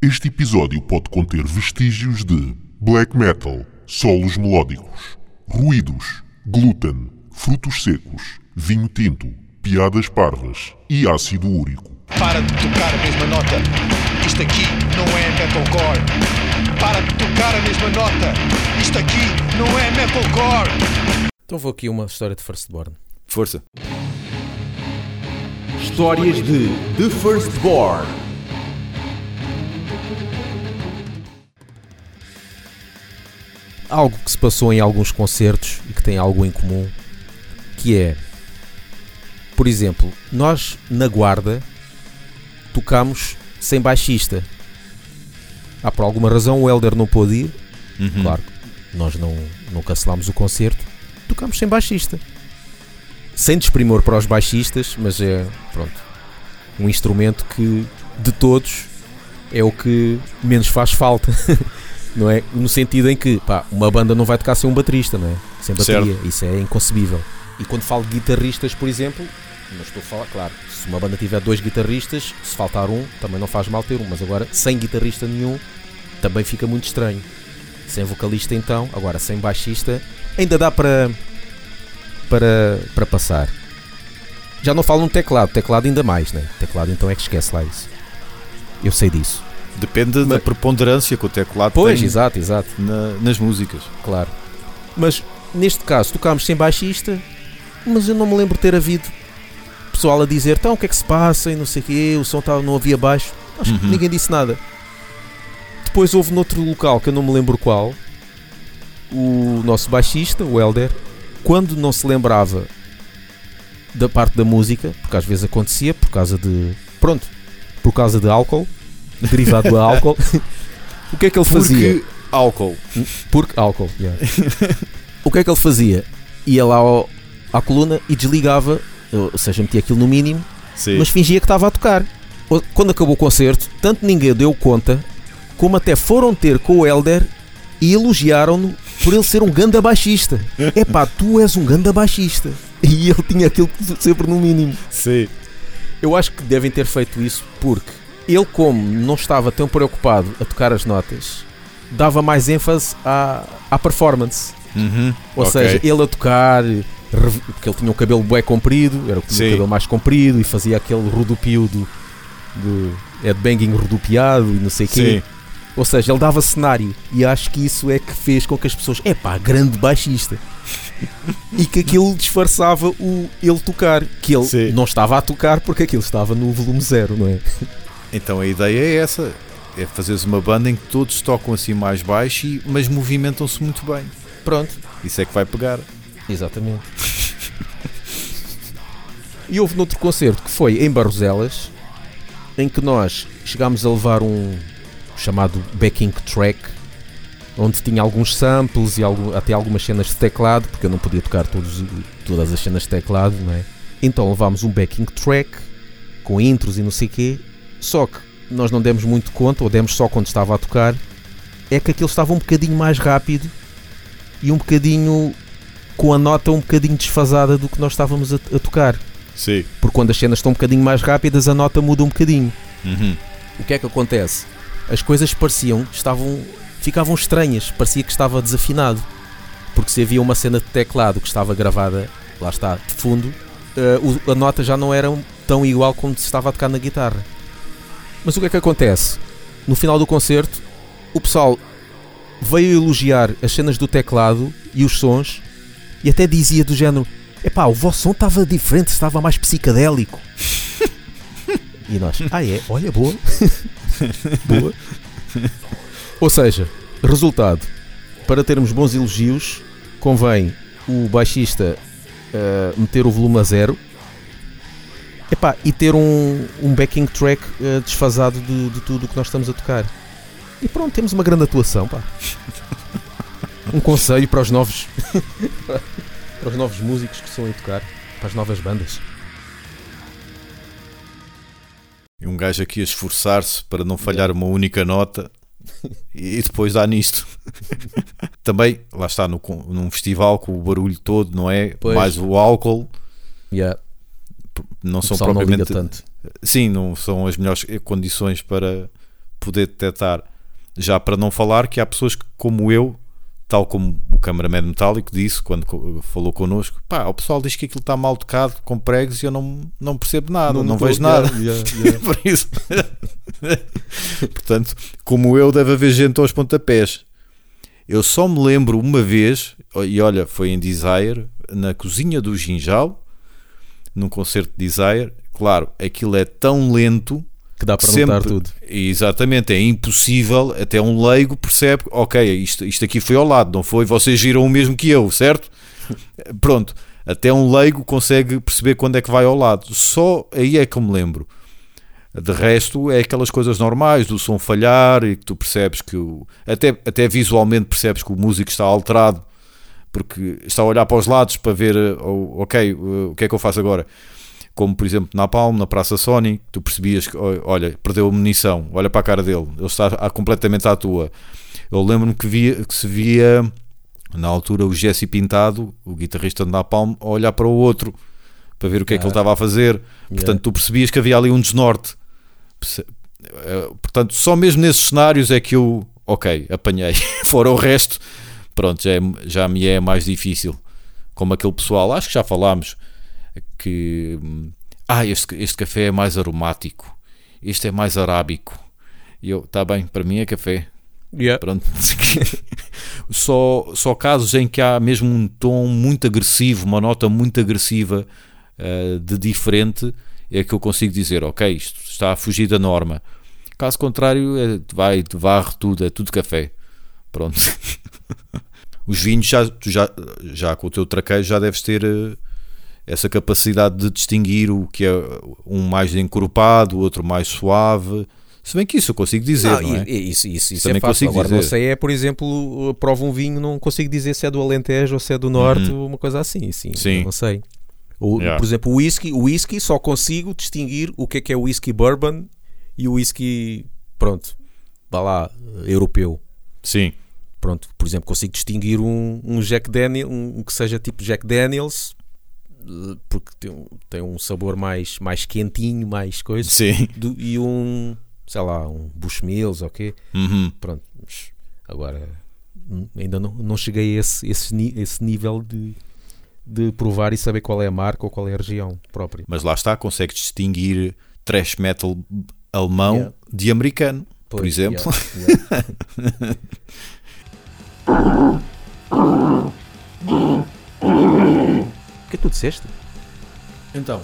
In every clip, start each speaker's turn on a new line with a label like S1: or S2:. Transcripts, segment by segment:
S1: Este episódio pode conter vestígios de black metal, solos melódicos, ruídos, glúten, frutos secos, vinho tinto, piadas parvas e ácido úrico.
S2: Para de tocar a mesma nota. Isto aqui não é metalcore. Para de tocar a mesma nota. Isto aqui não é metalcore.
S3: Então vou aqui uma história de Firstborn.
S4: Força.
S5: Histórias de The Firstborn.
S3: Algo que se passou em alguns concertos e que tem algo em comum, que é, por exemplo, nós na Guarda tocamos sem baixista. Ah, por alguma razão o Elder não pôde ir,
S4: Uhum.
S3: claro, nós não, não cancelámos o concerto, tocámos sem baixista. Sem desprimor para os baixistas, mas é, pronto, um instrumento que, de todos, é o que menos faz falta, não é? No sentido em que, pá, uma banda não vai tocar sem um baterista, não é? Sem bateria, isso é inconcebível. E quando falo de guitarristas, por exemplo, não estou a falar, claro, se uma banda tiver dois guitarristas, se faltar um, também não faz mal ter um, mas agora, sem guitarrista nenhum, também fica muito estranho. Sem vocalista então, agora sem baixista, ainda dá para para, para passar. Já não falo no teclado, teclado ainda mais, né? Teclado então é que esquece lá isso. Eu sei disso.
S4: Depende da
S3: Mas-
S4: preponderância que o teclado
S3: Pois,
S4: tem
S3: exato, exato,
S4: na- nas músicas.
S3: claro. Mas neste caso tocámos sem baixista, mas eu não me lembro de ter havido pessoal a dizer então o que é que se passa e não sei o quê, o som tá, não havia baixo. Acho que
S4: Uhum.
S3: ninguém disse nada. Depois houve noutro local que eu não me lembro qual, o nosso baixista, o Elder, quando não se lembrava da parte da música, porque às vezes acontecia por causa de. Pronto, por causa de álcool, derivado do álcool, o que é que ele fazia?
S4: Porque álcool.
S3: Porque álcool, yeah. O que é que ele fazia? Ia lá ao- à coluna e desligava, ou seja, metia aquilo no mínimo,
S4: Sim.
S3: mas fingia que estava a tocar. Quando acabou o concerto, tanto ninguém deu conta, como até foram ter com o Elder e elogiaram-no por ele ser um ganda baixista. Epá, tu és um ganda baixista. E ele tinha aquilo sempre no mínimo.
S4: Sim.
S3: Eu acho que devem ter feito isso porque ele, como não estava tão preocupado a tocar as notas, dava mais ênfase à, à performance.
S4: Uhum.
S3: Ou
S4: Ok.
S3: seja, ele a tocar, porque ele tinha o cabelo bué comprido, era o que tinha
S4: Sim.
S3: o cabelo mais comprido e fazia aquele rodopio do, do headbanging rodopiado e não sei o quê. Ou seja, ele dava cenário e acho que isso é que fez com que as pessoas, epá, grande baixista. e que aquilo disfarçava o ele tocar, que ele
S4: Sim.
S3: não estava a tocar porque aquilo estava no volume zero, não é?
S4: Então a ideia é essa. É fazeres uma banda em que todos tocam assim mais baixo, e- mas movimentam-se muito bem.
S3: Pronto,
S4: Isso é que vai pegar.
S3: Exatamente. e houve noutro concerto que foi em Barroselas, em que nós chegámos a levar um chamado backing track, onde tinha alguns samples e algum- até algumas cenas de teclado, porque eu não podia tocar todos, todas as cenas de teclado, não é? Então levámos um backing track com intros e não sei quê, só que nós não demos muito conta, ou demos só quando estava a tocar, é que aquilo estava um bocadinho mais rápido e um bocadinho com a nota um bocadinho desfasada do que nós estávamos a, a tocar.
S4: Sim.
S3: Porque quando as cenas estão um bocadinho mais rápidas, a nota muda um bocadinho.
S4: Uhum.
S3: O que é que acontece? As coisas pareciam, estavam, ficavam estranhas, parecia que estava desafinado. Porque se havia uma cena de teclado que estava gravada, lá está, de fundo, eh, a nota já não era tão igual como se estava a tocar na guitarra. Mas o que é que acontece? No final do concerto, o pessoal veio elogiar as cenas do teclado e os sons e até dizia do género: Epá, o vosso som estava diferente, estava mais psicadélico. e nós, ah é, olha, boa. boa. Ou seja, resultado: para termos bons elogios, convém o baixista ah, meter o volume a zero epá, e ter um, um backing track ah, desfasado de, de tudo o que nós estamos a tocar. E pronto, temos uma grande atuação, pá. Um conselho para os novos para os novos músicos que estão a tocar, para as novas bandas.
S4: E um gajo aqui a esforçar-se para não falhar uma única nota e depois dá nisto. Também, lá está, no, num festival com o barulho todo, não é?
S3: Pois.
S4: Mais o álcool,
S3: Yeah,
S4: não
S3: o
S4: são
S3: pessoal não
S4: propriamente.
S3: tanto.
S4: Sim, não são as melhores condições para poder detectar. Já para não falar que há pessoas que, como eu, tal como o cameraman metálico disse quando falou connosco, pá, o pessoal diz que aquilo está mal tocado com pregos e eu não, não percebo nada, não, vejo nada. Por isso. Portanto, como eu, deve haver gente aos pontapés. Eu só me lembro uma vez, e olha, foi em Desire, na cozinha do Ginjal, num concerto de Desire. Claro, aquilo é tão lento
S3: Que dá para
S4: sempre-
S3: notar tudo.
S4: Exatamente, é impossível, até um leigo percebe, ok, isto, isto aqui foi ao lado, não foi? Vocês viram o mesmo que eu, certo? Pronto, até um leigo consegue perceber quando é que vai ao lado. Só aí é que eu me lembro. De resto, é aquelas coisas normais do som falhar e que tu percebes que o, até, até visualmente percebes que o músico está alterado porque está a olhar para os lados para ver, eh, ok, eh, o que é que eu faço agora? Como por exemplo na Palm, na Praça Sony, tu percebias que, olha, perdeu a munição, olha para a cara dele, ele está completamente à tua. Eu lembro-me que, via, que se via na altura o Jesse Pintado, o guitarrista da Palm, a olhar para o outro para ver o que é que ele estava a fazer. Portanto, tu percebias que havia ali um desnorte. Eh, Portanto, só mesmo nesses cenários é que eu, ok, apanhei. Fora o resto, pronto, já, é- já me é mais difícil. Como aquele pessoal, acho que já falámos, que ah, este, este café é mais aromático, este é mais arábico. E eu, está bem, para mim é café.
S3: Yeah.
S4: Pronto. só, só casos em que há mesmo um tom muito agressivo, uma nota muito agressiva eh, de diferente, é que eu consigo dizer, ok, isto está a fugir da norma. Caso contrário, é, vai, varre tudo, é tudo café. Pronto. Os vinhos, já, tu já, já com o teu traquejo, já deves ter eh, essa capacidade de distinguir o que é um mais encorpado, o outro mais suave. Se bem que isso eu consigo dizer,
S3: Não,
S4: não, é?
S3: Isso, isso, isso
S4: Também
S3: é fácil. Agora, não
S4: dizer.
S3: sei, é, por exemplo, provo um vinho, não consigo dizer se é do Alentejo ou se é do Norte, uma coisa assim. Sim,
S4: Uhum. Sim.
S3: não sei. O,
S4: Yeah.
S3: Por exemplo, o whisky, o whisky só consigo distinguir o que é que é o whisky bourbon e o whisky, pronto, vá lá, europeu.
S4: Sim.
S3: Pronto, por exemplo, consigo distinguir um, um Jack Daniel, um, que seja tipo Jack Daniels, eh, porque tem, um- tem um sabor mais, mais quentinho, mais coisa,
S4: Sim.
S3: do- e um, sei lá, um Bushmills, ok?
S4: Uhum.
S3: Pronto, agora ainda não, não cheguei a esse, esse, esse nível de, de provar e saber qual é a marca ou qual é a região própria.
S4: Mas lá está, consegues distinguir thrash metal alemão
S3: Yeah.
S4: de americano, por
S3: Pois,
S4: exemplo.
S3: yeah, yeah. O que é que tu disseste?
S4: Então,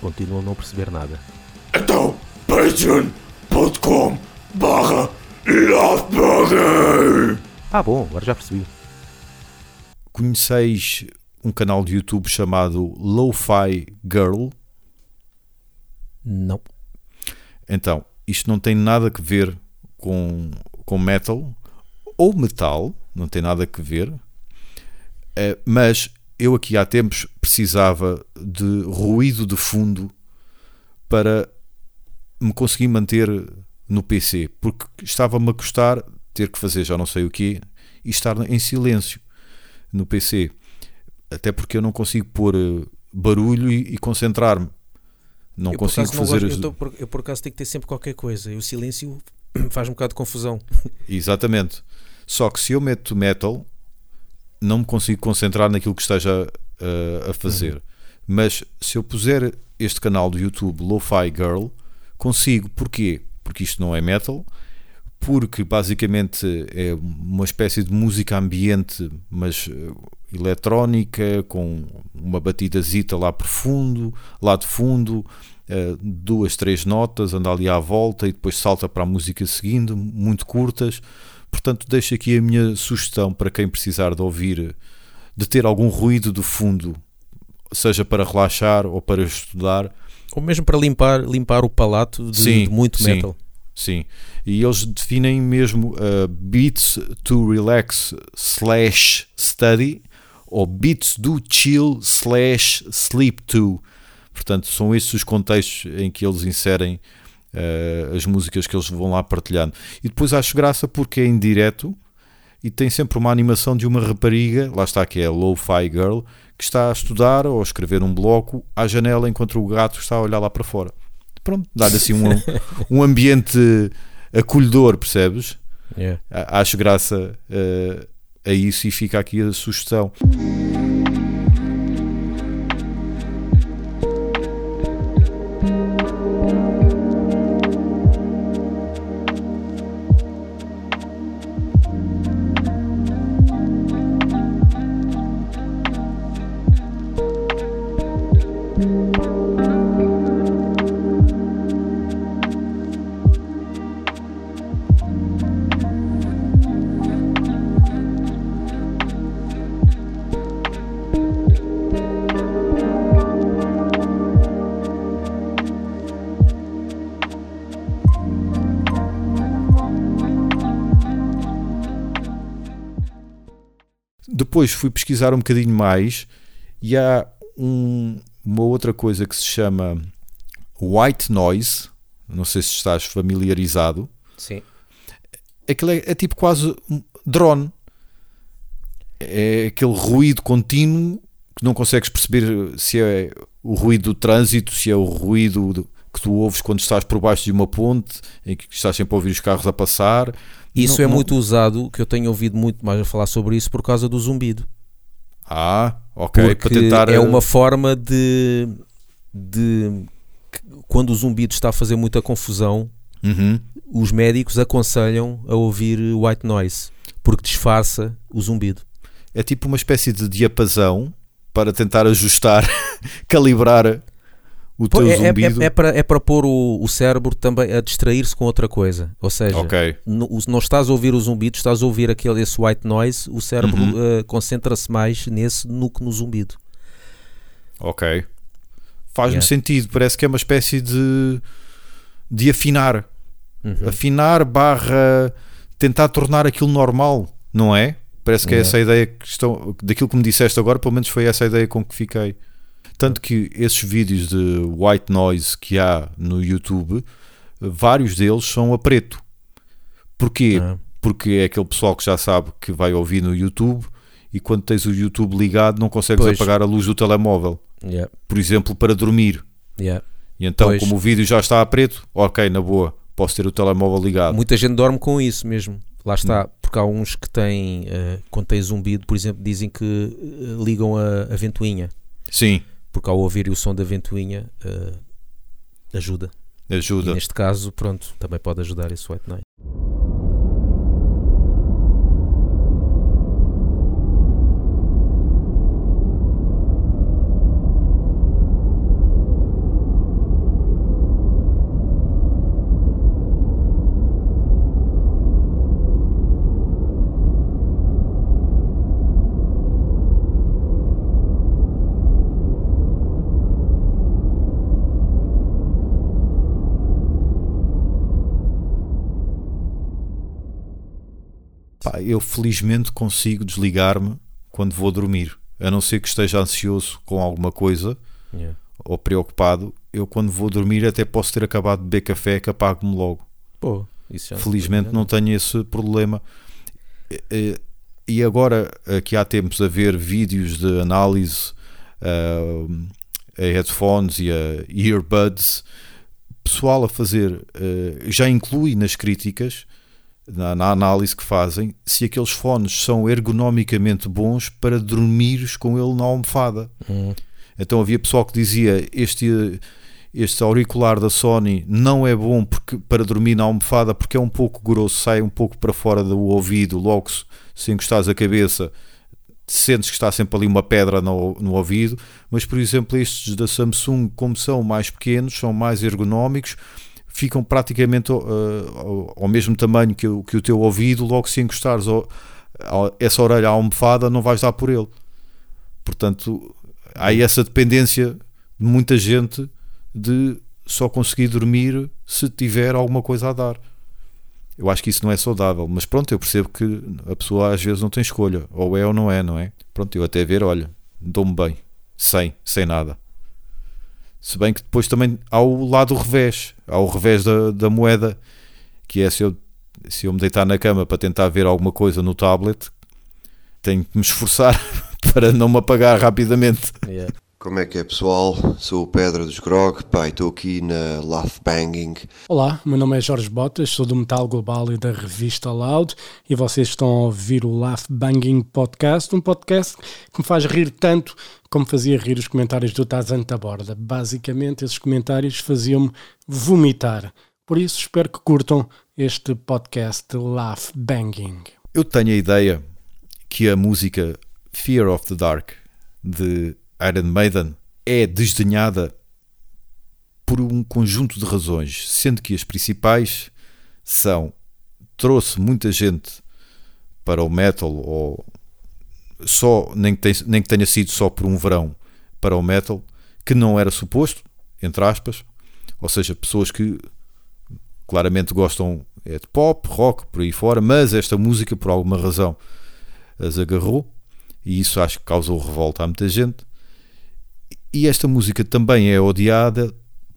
S3: Continuo a não perceber nada.
S1: Então, patreon.com barra.
S3: Ah, bom, agora já percebi.
S4: conheceis um canal de YouTube chamado Lo-Fi Girl?
S3: Não.
S4: Então, isto não tem nada a ver com, com metal ou metal, não tem nada a ver, Eh, mas eu aqui há tempos precisava de ruído de fundo para me conseguir manter no PC, porque estava-me a custar ter que fazer já não sei o quê e estar em silêncio no PC, até porque eu não consigo pôr eh, barulho e, e concentrar-me. Não
S3: eu,
S4: consigo
S3: não
S4: fazer.
S3: gosto-
S4: as-
S3: eu, tô por, eu, por acaso, tenho que ter sempre qualquer coisa. E o silêncio faz um bocado de confusão.
S4: Exatamente. Só que se eu meto metal, não me consigo concentrar naquilo que esteja uh, a fazer. Mas se eu puser este canal do YouTube Lo-Fi Girl, consigo. Porquê? Porque isto não é metal. Porque basicamente é uma espécie de música ambiente, mas uh, eletrónica, com uma batidazita lá profundo, lá de fundo, duas, três notas, anda ali à volta e depois salta para a música seguindo, muito curtas. Portanto, deixo aqui a minha sugestão para quem precisar de ouvir, de ter algum ruído de fundo, seja para relaxar ou para estudar.
S3: Ou mesmo para limpar, limpar o palato de,
S4: Sim,
S3: de muito
S4: sim.
S3: metal.
S4: Sim, e eles definem mesmo uh, beats to relax slash study ou beats do chill slash sleep to. Portanto, são esses os contextos em que eles inserem uh, as músicas que eles vão lá partilhando. E depois acho graça porque é em direto e tem sempre uma animação de uma rapariga, lá está que é a Lo-Fi Girl, que está a estudar ou a escrever um bloco à janela enquanto o gato está a olhar lá para fora. pronto, dar assim um, um ambiente acolhedor, percebes?
S3: Yeah.
S4: Acho graça eh, a isso e fica aqui a sugestão. Depois fui pesquisar um bocadinho mais e há um- uma outra coisa que se chama white noise. Não sei se estás familiarizado.
S3: Sim.
S4: Aquilo é, é tipo quase um drone. É aquele ruído contínuo que não consegues perceber se é o ruído do trânsito, se é o ruído do- que tu ouves quando estás por baixo de uma ponte, em que estás sempre a ouvir os carros a passar.
S3: Isso
S4: Não-
S3: é
S4: não-
S3: muito usado, que eu tenho ouvido muito mais a falar sobre isso por causa do zumbido.
S4: Ah, ok.
S3: Porque
S4: para tentar.
S3: é
S4: eh,
S3: uma forma de, de quando o zumbido está a fazer muita confusão,
S4: Uhum.
S3: os médicos aconselham a ouvir white noise, porque disfarça o zumbido.
S4: É tipo uma espécie de diapasão para tentar ajustar, calibrar o teu
S3: é, é-
S4: zumbido.
S3: é- é para, é para pôr o, o cérebro também a distrair-se com outra coisa. Ou seja,
S4: Ok.
S3: não, estás a ouvir o zumbido, estás a ouvir aquele esse white noise, o cérebro
S4: Uhum.
S3: eh, concentra-se mais nesse do que no zumbido.
S4: Ok. Faz-me
S3: Yeah.
S4: sentido. Parece que é uma espécie de, de afinar.
S3: Uhum.
S4: Afinar barra tentar tornar aquilo normal, não é? Parece que é essa a ideia que estão, daquilo que me disseste agora, pelo menos foi essa a ideia com que fiquei. Tanto que esses vídeos de white noise que há no YouTube, vários deles são a preto. Porquê?
S3: Ah,
S4: Porque é aquele pessoal que já sabe que vai ouvir no YouTube e quando tens o YouTube ligado não consegues
S3: Pois.
S4: apagar a luz do telemóvel.
S3: yeah,
S4: Por exemplo, para dormir.
S3: yeah.
S4: E então,
S3: Pois.
S4: como o vídeo já está a preto, ok, na boa, posso ter o telemóvel ligado.
S3: Muita gente dorme com isso mesmo. Lá está,
S4: Hum.
S3: porque há uns que têm, eh, quando têm zumbido, por exemplo, dizem que eh, ligam a, a ventoinha,
S4: Sim,
S3: porque ao ouvirem o som da ventoinha eh, ajuda. E
S4: ajuda.
S3: neste caso, pronto, também pode ajudar esse white noise.
S4: Eu felizmente consigo desligar-me quando vou dormir. A não ser que esteja ansioso com alguma coisa
S3: Yeah.
S4: ou preocupado, eu quando vou dormir até posso ter acabado de beber café que apago-me logo.
S3: Pô, já
S4: Felizmente não tenho esse problema. Eh, eh, E agora, aqui há tempos a ver vídeos de análise ah, a headphones e a earbuds, pessoal a fazer, eh, já inclui nas críticas, na, na análise que fazem, se aqueles fones são ergonomicamente bons para dormires com ele na almofada.
S3: Hum,
S4: Então havia pessoal que dizia este, este auricular da Sony não é bom porque, para dormir na almofada porque é um pouco grosso, sai um pouco para fora do ouvido, logo se, se encostares a cabeça sentes que está sempre ali uma pedra no, no ouvido, mas por exemplo estes da Samsung como são mais pequenos, são mais ergonómicos ficam praticamente uh, ao, ao mesmo tamanho que o, que o teu ouvido, logo se encostares ao- ao- essa orelha à almofada não vais dar por ele portanto há essa dependência de muita gente de só conseguir dormir se tiver alguma coisa a dar. Eu acho que isso não é saudável, mas pronto, eu percebo que a pessoa às vezes não tem escolha, ou é ou não é, não é? Pronto, eu até ver, olha, dou-me bem, sem, sem nada. Se bem que depois também há o lado revés, há o revés da, da moeda, que é se eu, se eu me deitar na cama para tentar ver alguma coisa no tablet, tenho que me esforçar para não me apagar rapidamente.
S3: yeah.
S6: Como é que é pessoal? Sou o Pedro dos Grog, pá, estou aqui na Laugh Banging.
S7: Olá, meu nome é Jorge Botas, sou do Metal Global e da revista Loud e vocês estão a ouvir o Laugh Banging Podcast, um podcast que me faz rir tanto como fazia rir os comentários do Tazan Borda. Basicamente, esses comentários faziam-me vomitar. Por isso, espero que curtam este podcast Laugh Banging.
S4: Eu tenho a ideia que a música Fear of the Dark de Iron Maiden é desdenhada por um conjunto de razões, sendo que as principais são trouxe muita gente para o metal ou só nem que, tenha, nem que tenha sido só por um verão para o metal que não era suposto entre aspas. Ou seja pessoas que claramente gostam é de pop rock por aí fora mas esta música por alguma razão as agarrou. E isso acho que causou revolta a muita gente. E esta música também é odiada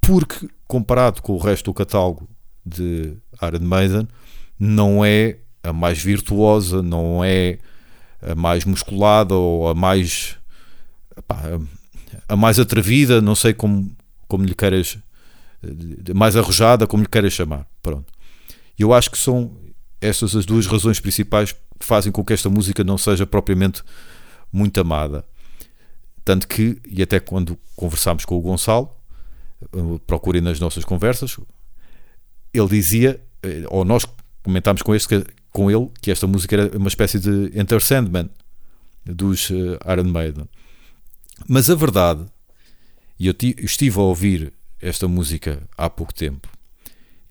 S4: porque, comparado com o resto do catálogo de Iron Maiden, não é a mais virtuosa, não é a mais musculada ou a mais pá, a mais atrevida, não sei como, como lhe queiras mais arrojada, como lhe queiras chamar. Pronto. Eu acho que são estas as duas razões principais que fazem com que esta música não seja propriamente muito amada. Tanto que, e até quando conversámos com o Gonçalo, eh, procurem nas nossas conversas, ele dizia, eh, ou nós comentámos com, este, com ele, que esta música era uma espécie de Enter Sandman dos eh, Iron Maiden. Mas a verdade, e eu estive a ouvir esta música há pouco tempo,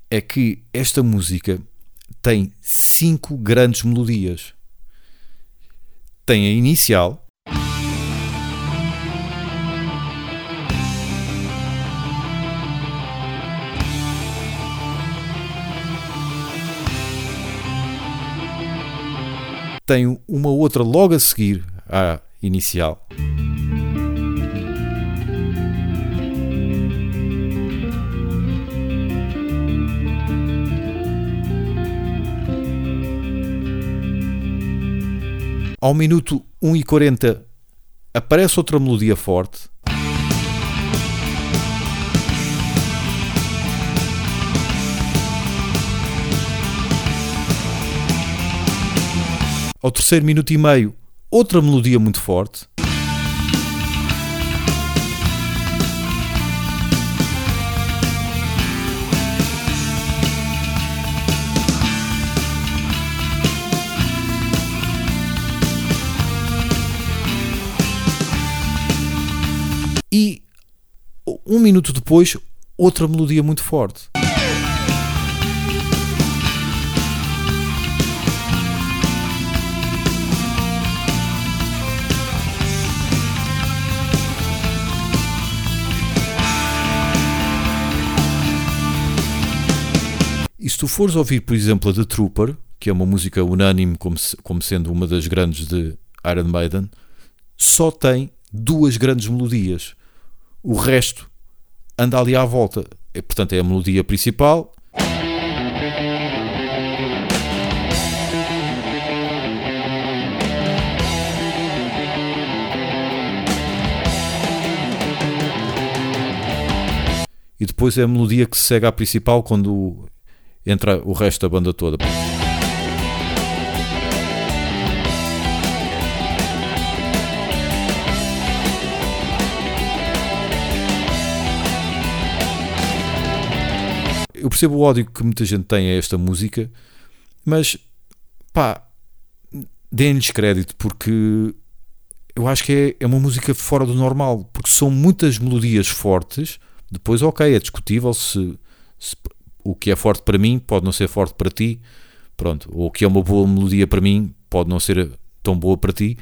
S4: é que esta música tem cinco grandes melodias. Tem a inicial, tem uma outra logo a seguir à inicial. Ao minuto 1 e 40 aparece outra melodia forte Ao terceiro minuto e meio, outra melodia muito forte. E um minuto depois, outra melodia muito forte. Tu fores ouvir, por exemplo, a The Trooper, que é uma música unânime como, se, como sendo uma das grandes de Iron Maiden, só tem duas grandes melodias. O resto anda ali à volta. É, portanto, é a melodia principal. E depois é a melodia que se segue à principal quando entra o resto da banda toda. Eu percebo o ódio que muita gente tem a esta música, mas pá, deem-lhes crédito porque eu acho que é, é uma música fora do normal, porque são muitas melodias fortes. Depois, ok, é discutível se, se o que é forte para mim pode não ser forte para ti, pronto, ou o que é uma boa melodia para mim pode não ser tão boa para ti,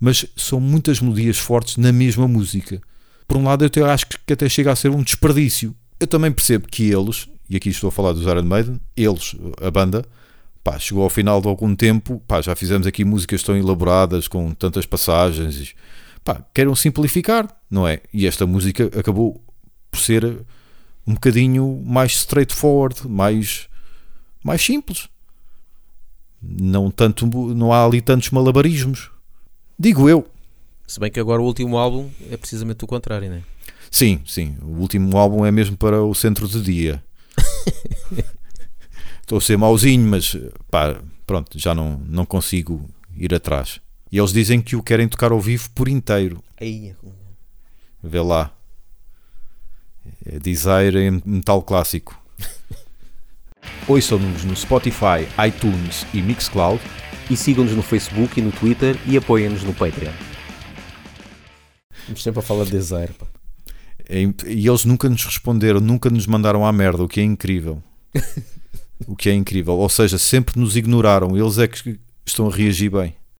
S4: mas são muitas melodias fortes na mesma música. Por um lado, eu até acho que até chega a ser um desperdício. Eu também percebo que eles, e aqui estou a falar dos Iron Maiden, eles, a banda, pá, chegou ao final de algum tempo, pá, já fizemos aqui músicas tão elaboradas, com tantas passagens, pá, queiram simplificar, não é? E esta música acabou por ser um bocadinho mais straightforward, mais, mais simples. Não, tanto, não há ali tantos malabarismos. Digo eu.
S3: Se bem que agora o último álbum é precisamente o contrário, não é?
S4: Sim, sim. O último álbum é mesmo para o centro de dia. Estou a ser mauzinho, mas pá, pronto, já não, não consigo ir atrás. E eles dizem que o querem tocar ao vivo por inteiro.
S3: Aí,
S4: Vê lá. É Desire em metal clássico. Ouçam-nos no Spotify, iTunes e Mixcloud.
S8: E sigam-nos no Facebook e no Twitter e apoiem-nos no Patreon.
S3: Estamos sempre a falar de Desire. pá.
S4: É imp- E eles nunca nos responderam, nunca nos mandaram à merda, o que é incrível. o que é incrível. Ou seja, sempre nos ignoraram. Eles é que estão a reagir bem.